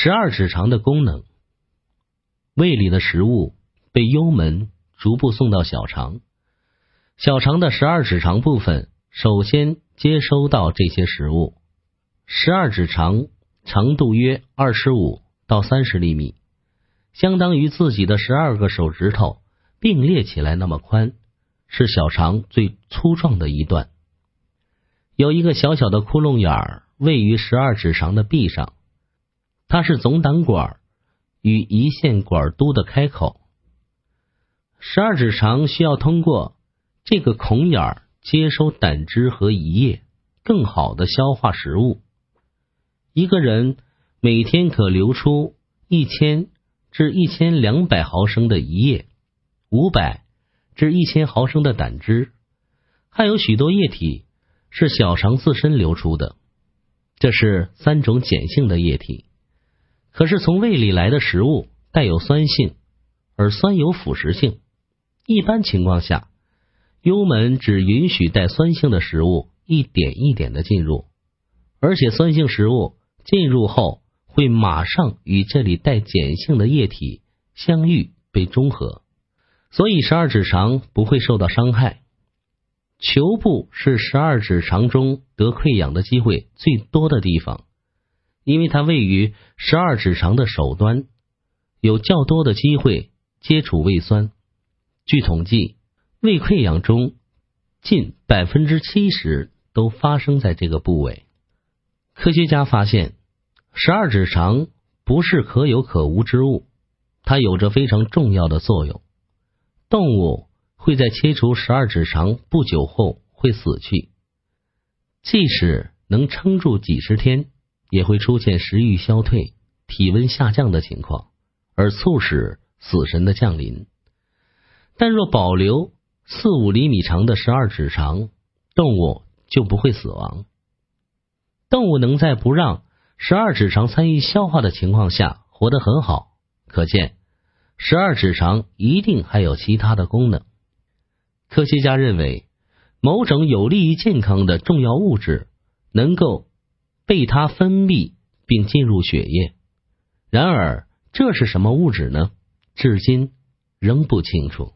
十二指肠的功能，胃里的食物被幽门逐步送到小肠，小肠的十二指肠部分首先接收到这些食物。十二指肠长度约二十五到三十厘米，相当于自己的十二个手指头并列起来那么宽，是小肠最粗壮的一段。有一个小小的窟窿眼儿位于十二指肠的壁上。它是总胆管与胰腺管都的开口，十二指肠需要通过这个孔眼儿接收胆汁和胰液，更好的消化食物。一个人每天可流出一千至一千两百毫升的胰液，五百至一千毫升的胆汁，还有许多液体是小肠自身流出的。这是三种碱性的液体。可是从胃里来的食物带有酸性，而酸有腐蚀性。一般情况下，幽门只允许带酸性的食物一点一点的进入，而且酸性食物进入后会马上与这里带碱性的液体相遇被中和，所以十二指肠不会受到伤害。球部是十二指肠中得溃疡的机会最多的地方。因为它位于十二指肠的首端，有较多的机会接触胃酸。据统计，胃溃疡中近百分之七十都发生在这个部位。科学家发现，十二指肠不是可有可无之物，它有着非常重要的作用。动物会在切除十二指肠不久后会死去，即使能撑住几十天。也会出现食欲消退、体温下降的情况，而促使死神的降临。但若保留四五厘米长的十二指肠，动物就不会死亡。动物能在不让十二指肠参与消化的情况下活得很好，可见十二指肠一定还有其他的功能。科学家认为，某种有利于健康的重要物质能够。被它分泌并进入血液，然而这是什么物质呢？至今仍不清楚。